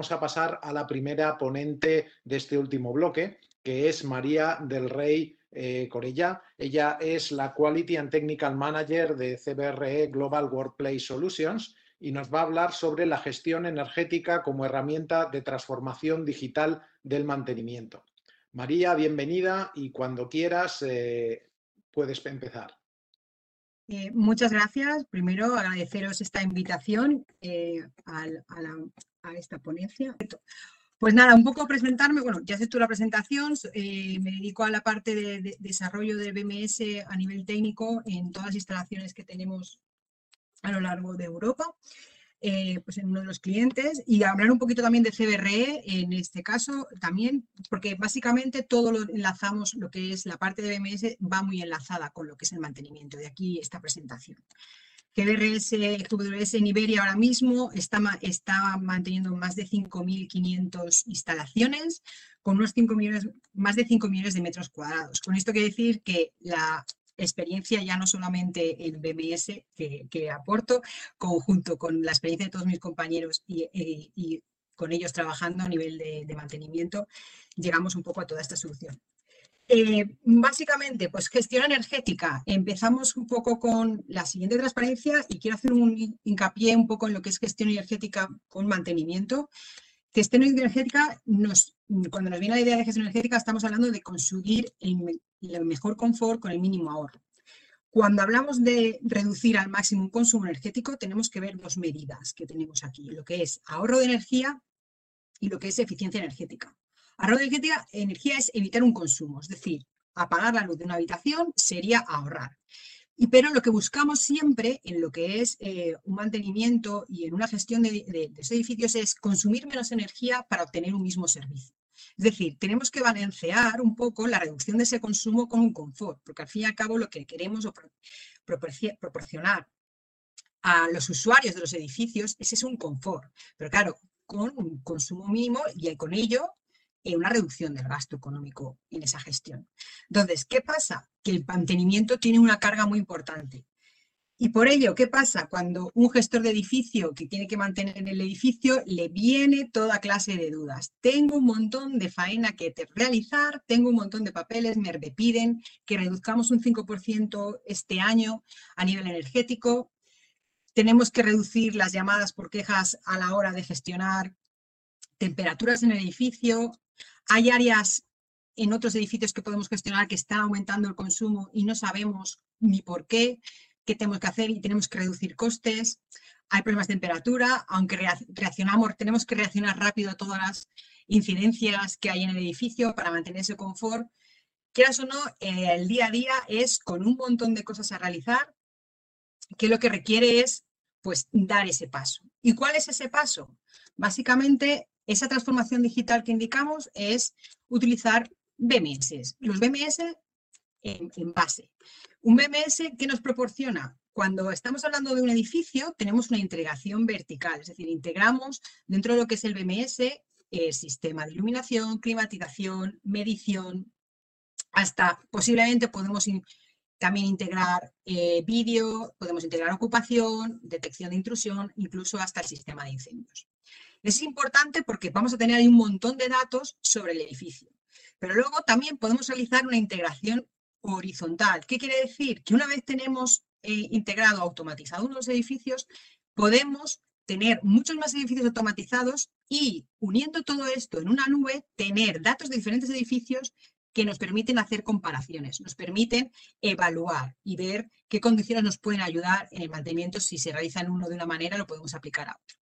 vamos a pasar a la primera ponente de este último bloque, que es María del Rey eh, Corella. Ella es la Quality and Technical Manager de CBRE Global Workplace Solutions y nos va a hablar sobre la gestión energética como herramienta de transformación digital del mantenimiento. María, bienvenida y cuando quieras eh, puedes empezar. Eh, muchas gracias. Primero, agradeceros esta invitación eh, a, esta ponencia. Pues nada, un poco presentarme. Bueno, ya has hecho la presentación. me dedico a la parte de, desarrollo del BMS a nivel técnico en todas las instalaciones que tenemos a lo largo de Europa. Eh, pues en uno de los clientes y hablar un poquito también de CBRE en este caso también, porque básicamente todo lo enlazamos, lo que es la parte de BMS va muy enlazada con lo que es el mantenimiento. De aquí esta presentación. GBRS, GWS en Iberia ahora mismo está, está manteniendo más de 5.500 instalaciones con unos 5 millones, más de 5 millones de metros cuadrados. Con esto quiere decir que la experiencia ya no solamente en BMS que, aporto, conjunto con la experiencia de todos mis compañeros y, con ellos trabajando a nivel de, mantenimiento, llegamos un poco a toda esta solución. Eh, básicamente, pues gestión energética. Empezamos un poco con la siguiente transparencia y quiero hacer un hincapié un poco en lo que es gestión energética con mantenimiento. Gestión energética, nos, cuando nos viene la idea de gestión energética, estamos hablando de consumir el, mejor confort con el mínimo ahorro. Cuando hablamos de reducir al máximo un consumo energético, tenemos que ver dos medidas que tenemos aquí, lo que es ahorro de energía y lo que es eficiencia energética. Ahorro de energía, energía es evitar un consumo, es decir, apagar la luz de una habitación sería ahorrar. Pero lo que buscamos siempre en lo que es eh, un mantenimiento y en una gestión de, de, edificios es consumir menos energía para obtener un mismo servicio. Es decir, tenemos que balancear un poco la reducción de ese consumo con un confort, porque al fin y al cabo lo que queremos proporcionar a los usuarios de los edificios es, es un confort, pero claro, con un consumo mínimo y con ello una reducción del gasto económico en esa gestión. Entonces, ¿qué pasa? Que el mantenimiento tiene una carga muy importante. Y por ello, ¿qué pasa? Cuando un gestor de edificio que tiene que mantener el edificio le viene toda clase de dudas. Tengo un montón de faena que realizar, tengo un montón de papeles, me piden que reduzcamos un 5% este año a nivel energético. Tenemos que reducir las llamadas por quejas a la hora de gestionar temperaturas en el edificio, hay áreas en otros edificios que podemos gestionar que están aumentando el consumo y no sabemos ni por qué, qué tenemos que hacer y tenemos que reducir costes. Hay problemas de temperatura, aunque reaccionamos, tenemos que reaccionar rápido a todas las incidencias que hay en el edificio para mantener ese confort. Quieras o no, el día a día es con un montón de cosas a realizar, que lo que requiere es pues dar ese paso. ¿Y cuál es ese paso? Básicamente esa transformación digital que indicamos es utilizar BMS, los BMS en, base. Un BMS que nos proporciona cuando estamos hablando de un edificio, tenemos una integración vertical, es decir, integramos dentro de lo que es el BMS el sistema de iluminación, climatización, medición, hasta posiblemente podemos también integrar eh, vídeo, podemos integrar ocupación, detección de intrusión, incluso hasta el sistema de incendios. Es importante porque vamos a tener ahí un montón de datos sobre el edificio. Pero luego también podemos realizar una integración horizontal. ¿Qué quiere decir? Que una vez tenemos eh, integrado, automatizado unos edificios, podemos tener muchos más edificios automatizados y uniendo todo esto en una nube, tener datos de diferentes edificios que nos permiten hacer comparaciones, nos permiten evaluar y ver qué condiciones nos pueden ayudar en el mantenimiento. Si se realiza en uno de una manera, lo podemos aplicar a otro.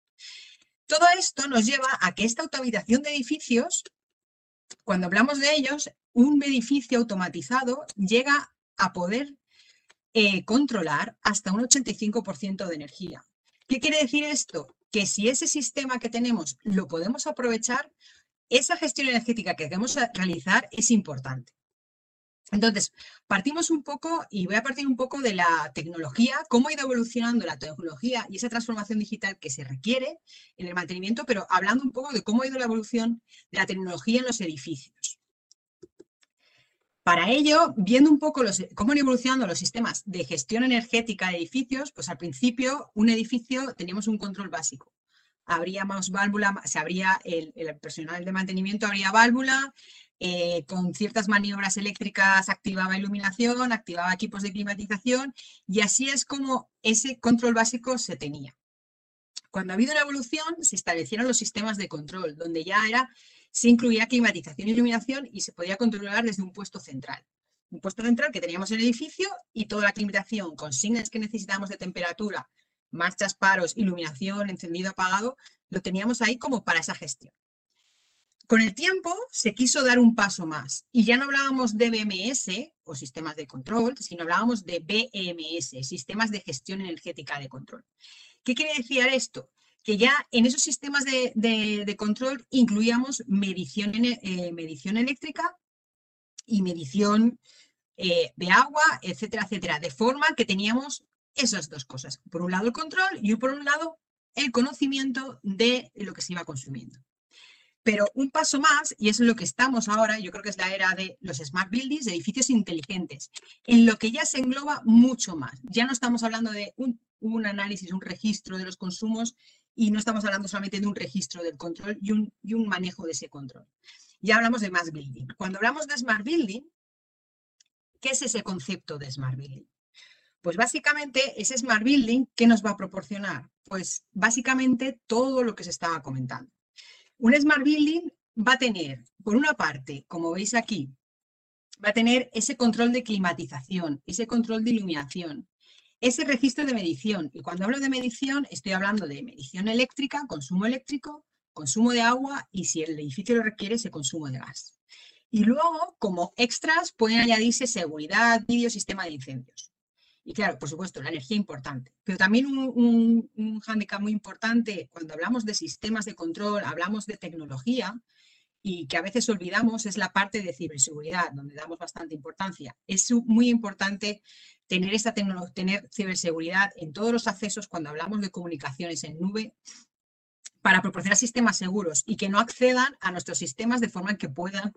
Todo esto nos lleva a que esta automatización de edificios, cuando hablamos de ellos, un edificio automatizado llega a poder eh, controlar hasta un 85% de energía. ¿Qué quiere decir esto? Que si ese sistema que tenemos lo podemos aprovechar, esa gestión energética que queremos realizar es importante. Entonces, partimos un poco y voy a partir un poco de la tecnología, cómo ha ido evolucionando la tecnología y esa transformación digital que se requiere en el mantenimiento, pero hablando un poco de cómo ha ido la evolución de la tecnología en los edificios. Para ello, viendo un poco cómo han evolucionado los sistemas de gestión energética de edificios, pues al principio un edificio teníamos un control básico. habría más válvula, se habría el, personal de mantenimiento habría válvula, eh, con ciertas maniobras eléctricas activaba iluminación, activaba equipos de climatización y así es como ese control básico se tenía. Cuando ha habido una evolución, se establecieron los sistemas de control, donde ya era, se incluía climatización e iluminación y se podía controlar desde un puesto central. Un puesto central que teníamos en el edificio y toda la climatización con signos que necesitábamos de temperatura, marchas, paros, iluminación, encendido, apagado, lo teníamos ahí como para esa gestión. Con el tiempo se quiso dar un paso más y ya no hablábamos de BMS o sistemas de control, sino hablábamos de BMS, sistemas de gestión energética de control. ¿Qué quiere decir esto? Que ya en esos sistemas de, control incluíamos medición, eh, medición eléctrica y medición eh, de agua, etcétera, etcétera, de forma que teníamos esas dos cosas. Por un lado el control y por un lado el conocimiento de lo que se iba consumiendo. Pero un paso más, y es lo que estamos ahora, yo creo que es la era de los smart buildings, de edificios inteligentes, en lo que ya se engloba mucho más. Ya no estamos hablando de un, análisis, un registro de los consumos y no estamos hablando solamente de un registro del control y un, y un manejo de ese control. Ya hablamos de smart building. Cuando hablamos de smart building, ¿qué es ese concepto de smart building? Pues básicamente ese smart building, ¿qué nos va a proporcionar? Pues básicamente todo lo que se estaba comentando. Un Smart Building va a tener, por una parte, como veis aquí, va a tener ese control de climatización, ese control de iluminación, ese registro de medición. Y cuando hablo de medición, estoy hablando de medición eléctrica, consumo eléctrico, consumo de agua y si el edificio lo requiere, ese consumo de gas. Y luego, como extras, pueden añadirse seguridad, vídeo, sistema de incendios. Y claro, por supuesto, la energía importante. Pero también un, un, hándicap muy importante cuando hablamos de sistemas de control, hablamos de tecnología y que a veces olvidamos es la parte de ciberseguridad, donde damos bastante importancia. Es muy importante tener esta tener ciberseguridad en todos los accesos cuando hablamos de comunicaciones en nube para proporcionar sistemas seguros y que no accedan a nuestros sistemas de forma que puedan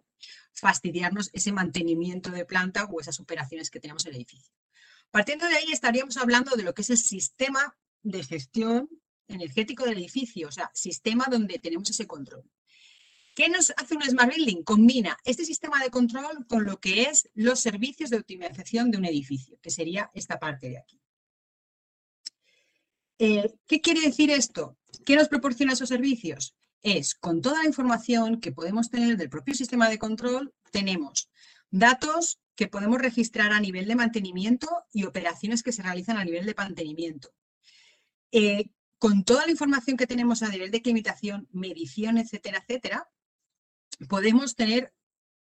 fastidiarnos ese mantenimiento de planta o esas operaciones que tenemos en el edificio. Partiendo de ahí estaríamos hablando de lo que es el sistema de gestión energético del edificio, o sea, sistema donde tenemos ese control. ¿Qué nos hace un Smart Building? Combina este sistema de control con lo que es los servicios de optimización de un edificio, que sería esta parte de aquí. Eh, ¿Qué quiere decir esto? ¿Qué nos proporciona esos servicios? Es con toda la información que podemos tener del propio sistema de control, tenemos datos que podemos registrar a nivel de mantenimiento y operaciones que se realizan a nivel de mantenimiento. Eh, con toda la información que tenemos a nivel de climatización, medición, etcétera, etcétera, podemos tener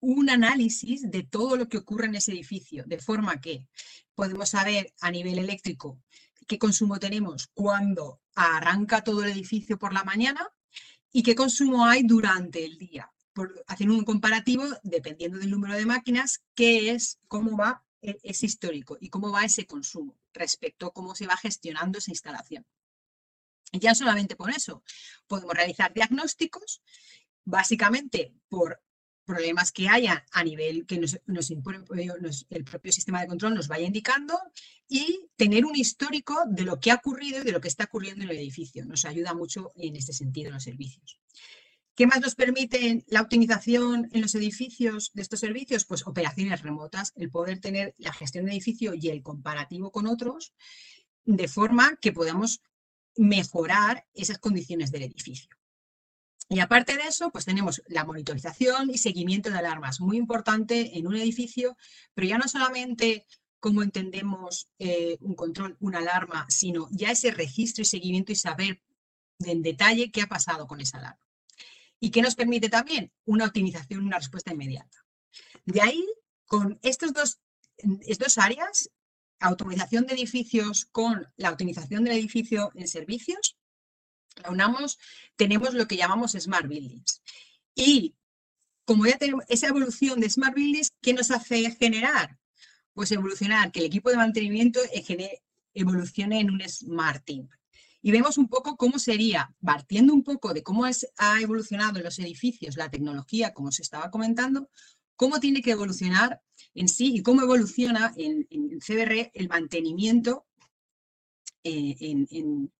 un análisis de todo lo que ocurre en ese edificio, de forma que podemos saber a nivel eléctrico qué consumo tenemos cuando arranca todo el edificio por la mañana y qué consumo hay durante el día haciendo un comparativo, dependiendo del número de máquinas, qué es, cómo va e, ese histórico y cómo va ese consumo respecto a cómo se va gestionando esa instalación. Ya solamente por eso podemos realizar diagnósticos, básicamente por problemas que haya a nivel que nos, eh, el propio sistema de control nos vaya indicando y tener un histórico de lo que ha ocurrido y de lo que está ocurriendo en el edificio. Nos ayuda mucho en este sentido en los servicios. ¿Qué más nos permite la optimización en los edificios de estos servicios? Pues operaciones remotas, el poder tener la gestión del edificio y el comparativo con otros, de forma que podamos mejorar esas condiciones del edificio. Y aparte de eso, pues tenemos la monitorización y seguimiento de alarmas, muy importante en un edificio, pero ya no solamente como entendemos eh, un control, una alarma, sino ya ese registro y seguimiento y saber en detalle qué ha pasado con esa alarma. ¿Y qué nos permite también? Una optimización, una respuesta inmediata. De ahí, con estos dos, estas áreas, automatización de edificios con la optimización del edificio en servicios, la unamos, tenemos lo que llamamos Smart Buildings. Y como ya tenemos esa evolución de Smart Buildings, ¿qué nos hace generar? Pues evolucionar, que el equipo de mantenimiento evolucione en un Smart Team y vemos un poco cómo sería, partiendo un poco de cómo es, ha evolucionado en los edificios la tecnología, como se estaba comentando, cómo tiene que evolucionar en sí y cómo evoluciona en, en CBR el mantenimiento eh, en,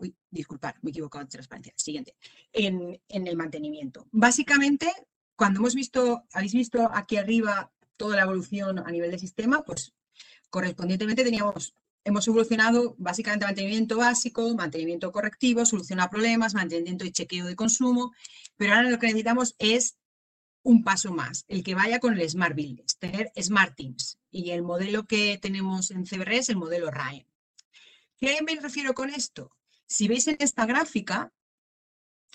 uy, disculpad, me he equivocado de transparencia, siguiente, en, en el mantenimiento. Básicamente, cuando hemos visto, habéis visto aquí arriba toda la evolución a nivel de sistema, pues correspondientemente teníamos hemos evolucionado básicamente mantenimiento básico, mantenimiento correctivo, solucionar problemas, mantenimiento y chequeo de consumo, pero ahora lo que necesitamos es un paso más, el que vaya con el Smart Buildings, tener Smart Teams. Y el modelo que tenemos en CBR es el modelo RAE. ¿Qué me refiero con esto? Si veis en esta gráfica,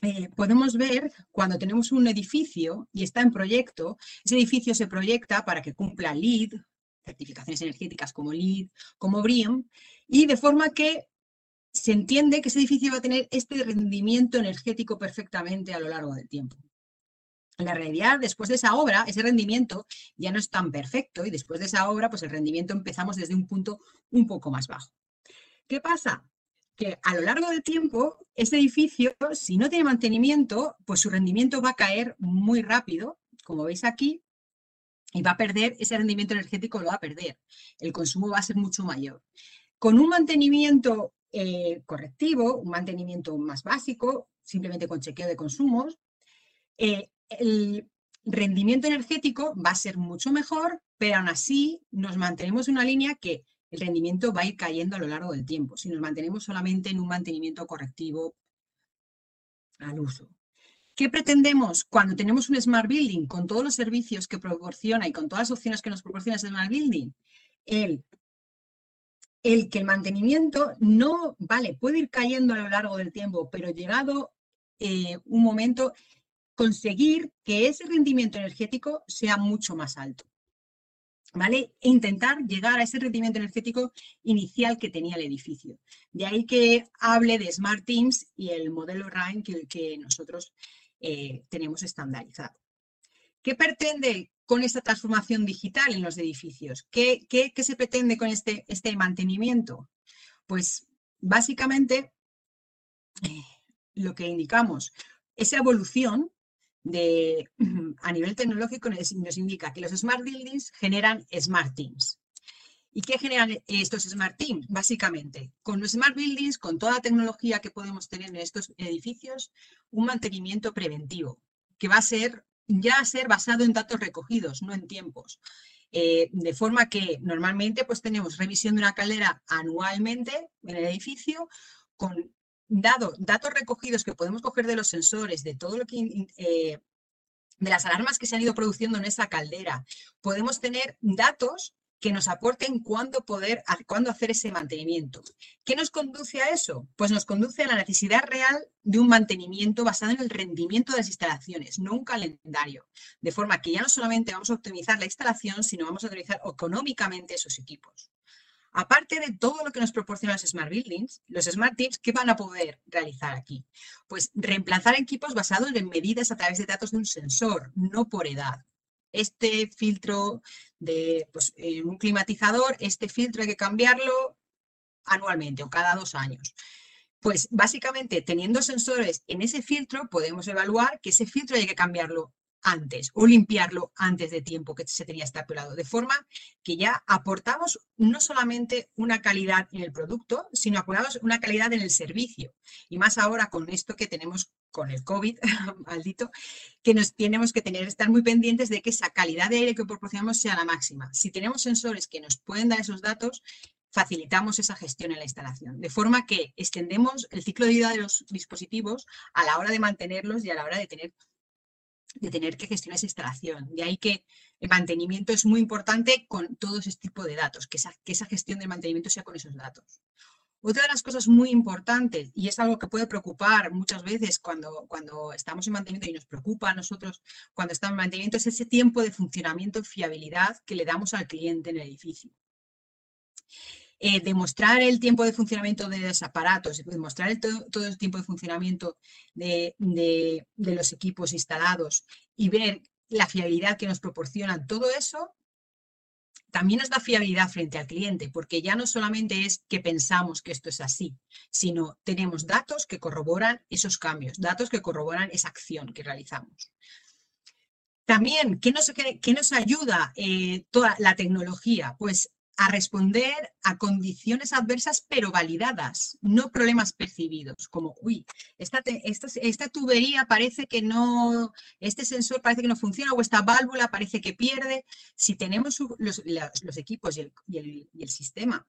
eh, podemos ver cuando tenemos un edificio y está en proyecto, ese edificio se proyecta para que cumpla LEED, certificaciones energéticas como LEED, como BREEAM, y de forma que se entiende que ese edificio va a tener este rendimiento energético perfectamente a lo largo del tiempo. En la realidad, después de esa obra, ese rendimiento ya no es tan perfecto y después de esa obra, pues el rendimiento empezamos desde un punto un poco más bajo. ¿Qué pasa? Que a lo largo del tiempo, ese edificio, si no tiene mantenimiento, pues su rendimiento va a caer muy rápido, como veis aquí, y va a perder, ese rendimiento energético lo va a perder. El consumo va a ser mucho mayor. Con un mantenimiento eh, correctivo, un mantenimiento más básico, simplemente con chequeo de consumos, eh, el rendimiento energético va a ser mucho mejor, pero aún así nos mantenemos en una línea que el rendimiento va a ir cayendo a lo largo del tiempo, si nos mantenemos solamente en un mantenimiento correctivo al uso. ¿Qué pretendemos cuando tenemos un Smart Building con todos los servicios que proporciona y con todas las opciones que nos proporciona ese Smart Building? El, que el mantenimiento no, vale, puede ir cayendo a lo largo del tiempo, pero llegado eh, un momento, conseguir que ese rendimiento energético sea mucho más alto. ¿Vale? E intentar llegar a ese rendimiento energético inicial que tenía el edificio. De ahí que hable de Smart Teams y el modelo RAIN que nosotros eh, tenemos estandarizado. ¿Qué pretende con esta transformación digital en los edificios? ¿Qué, se pretende con este, este, mantenimiento? Pues básicamente lo que indicamos, esa evolución de, a nivel tecnológico nos indica que los smart buildings generan smart teams. ¿Y qué generan estos Smart Teams? Básicamente, con los Smart Buildings, con toda la tecnología que podemos tener en estos edificios, un mantenimiento preventivo, que va a ser ya a ser basado en datos recogidos, no en tiempos. Eh, de forma que normalmente pues tenemos revisión de una caldera anualmente en el edificio con datos recogidos que podemos coger de los sensores, de todo lo que eh, de las alarmas que se han ido produciendo en esa caldera. Podemos tener datos que nos aporten cuándo poder, cuándo hacer ese mantenimiento. ¿Qué nos conduce a eso? Pues nos conduce a la necesidad real de un mantenimiento basado en el rendimiento de las instalaciones, no un calendario. De forma que ya no solamente vamos a optimizar la instalación, sino vamos a optimizar económicamente esos equipos. Aparte de todo lo que nos proporcionan los Smart Buildings, los Smart Teams, ¿qué van a poder realizar aquí? Pues reemplazar equipos basados en medidas a través de datos de un sensor, no por edad este filtro de pues, un climatizador, este filtro hay que cambiarlo anualmente o cada dos años. Pues básicamente teniendo sensores en ese filtro podemos evaluar que ese filtro hay que cambiarlo antes o limpiarlo antes de tiempo que se tenía estapulado, de forma que ya aportamos no solamente una calidad en el producto, sino aportamos una calidad en el servicio. Y más ahora con esto que tenemos con el COVID, maldito, que nos tenemos que tener, estar muy pendientes de que esa calidad de aire que proporcionamos sea la máxima. Si tenemos sensores que nos pueden dar esos datos, facilitamos esa gestión en la instalación, de forma que extendemos el ciclo de vida de los dispositivos a la hora de mantenerlos y a la hora de tener de tener que gestionar esa instalación. De ahí que el mantenimiento es muy importante con todo ese tipo de datos, que esa, que esa gestión del mantenimiento sea con esos datos. Otra de las cosas muy importantes, y es algo que puede preocupar muchas veces cuando, cuando estamos en mantenimiento y nos preocupa a nosotros cuando estamos en mantenimiento, es ese tiempo de funcionamiento y fiabilidad que le damos al cliente en el edificio. Eh, demostrar el tiempo de funcionamiento de los aparatos, demostrar el todo, el tiempo de funcionamiento de, los equipos instalados y ver la fiabilidad que nos proporcionan, todo eso también nos da fiabilidad frente al cliente, porque ya no solamente es que pensamos que esto es así, sino tenemos datos que corroboran esos cambios, datos que corroboran esa acción que realizamos. También, ¿qué nos, nos ayuda eh, toda la tecnología? Pues a responder a condiciones adversas pero validadas, no problemas percibidos, como, uy, esta, esta, tubería parece que no, este sensor parece que no funciona o esta válvula parece que pierde. Si tenemos los, equipos y el, sistema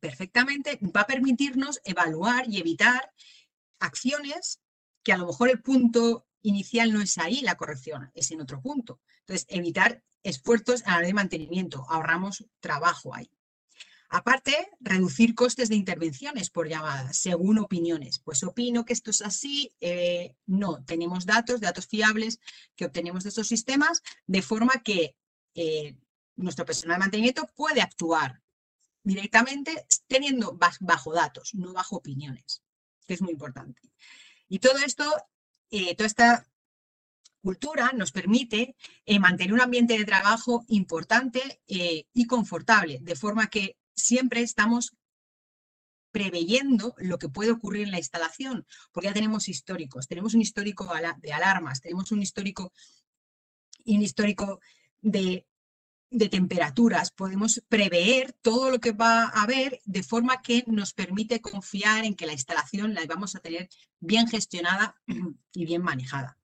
perfectamente, va a permitirnos evaluar y evitar acciones que a lo mejor el punto inicial no es ahí la corrección, es en otro punto. Entonces, evitar esfuerzos a la de mantenimiento, ahorramos trabajo ahí. Aparte, reducir costes de intervenciones por llamadas, según opiniones. Pues opino que esto es así, eh, no, tenemos datos, datos fiables que obtenemos de estos sistemas, de forma que eh, nuestro personal de mantenimiento puede actuar directamente teniendo bajo datos, no bajo opiniones, que es muy importante. Y todo esto, eh, toda esta cultura nos permite eh, mantener un ambiente de trabajo importante eh, y confortable, de forma que siempre estamos preveyendo lo que puede ocurrir en la instalación, porque ya tenemos históricos, tenemos un histórico de alarmas, tenemos un histórico, un histórico de, de temperaturas, podemos prever todo lo que va a haber de forma que nos permite confiar en que la instalación la vamos a tener bien gestionada y bien manejada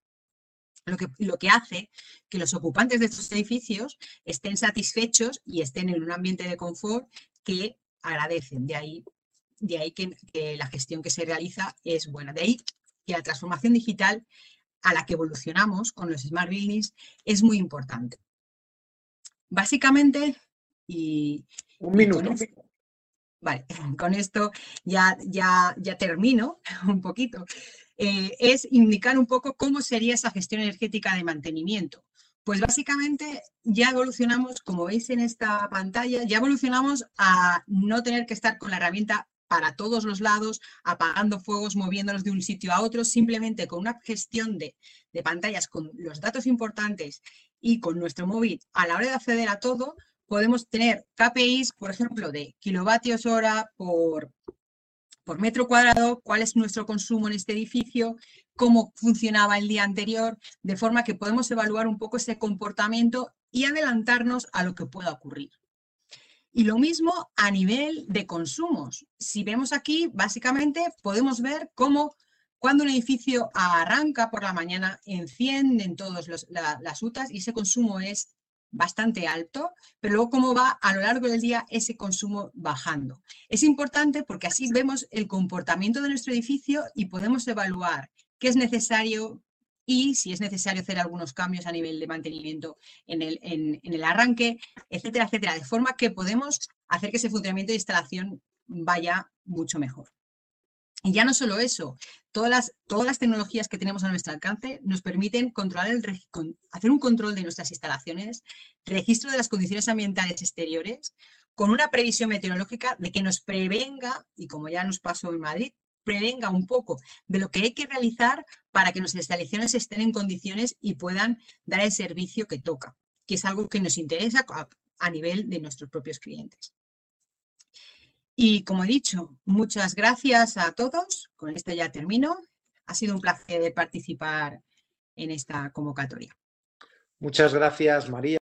lo que, lo que hace que los ocupantes de estos edificios estén satisfechos y estén en un ambiente de confort que agradecen. De ahí, de ahí que, la gestión que se realiza es buena. De ahí que la transformación digital a la que evolucionamos con los Smart Buildings es muy importante. Básicamente, y... Un minuto. vale, con esto ya, ya, ya termino un poquito. Eh, es indicar un poco cómo sería esa gestión energética de mantenimiento. Pues básicamente ya evolucionamos, como veis en esta pantalla, ya evolucionamos a no tener que estar con la herramienta para todos los lados, apagando fuegos, moviéndonos de un sitio a otro, simplemente con una gestión de, de pantallas con los datos importantes y con nuestro móvil a la hora de acceder a todo, podemos tener KPIs, por ejemplo, de kilovatios hora por, por metro cuadrado, cuál es nuestro consumo en este edificio, cómo funcionaba el día anterior, de forma que podemos evaluar un poco ese comportamiento y adelantarnos a lo que pueda ocurrir. Y lo mismo a nivel de consumos. Si vemos aquí, básicamente podemos ver cómo cuando un edificio arranca por la mañana, encienden todas las UTAs y ese consumo es bastante alto, pero luego cómo va a lo largo del día ese consumo bajando. Es importante porque así vemos el comportamiento de nuestro edificio y podemos evaluar qué es necesario y si es necesario hacer algunos cambios a nivel de mantenimiento en el, en el arranque, etcétera, etcétera, de forma que podemos hacer que ese funcionamiento de instalación vaya mucho mejor. Y ya no solo eso, todas las, todas las tecnologías que tenemos a nuestro alcance nos permiten controlar el, hacer un control de nuestras instalaciones, registro de las condiciones ambientales exteriores, con una previsión meteorológica de que nos prevenga, y como ya nos pasó en Madrid, prevenga un poco de lo que hay que realizar para que nuestras instalaciones estén en condiciones y puedan dar el servicio que toca, que es algo que nos interesa a nivel de nuestros propios clientes. Y como he dicho, muchas gracias a todos. Con esto ya termino. Ha sido un placer participar en esta convocatoria. Muchas gracias, María.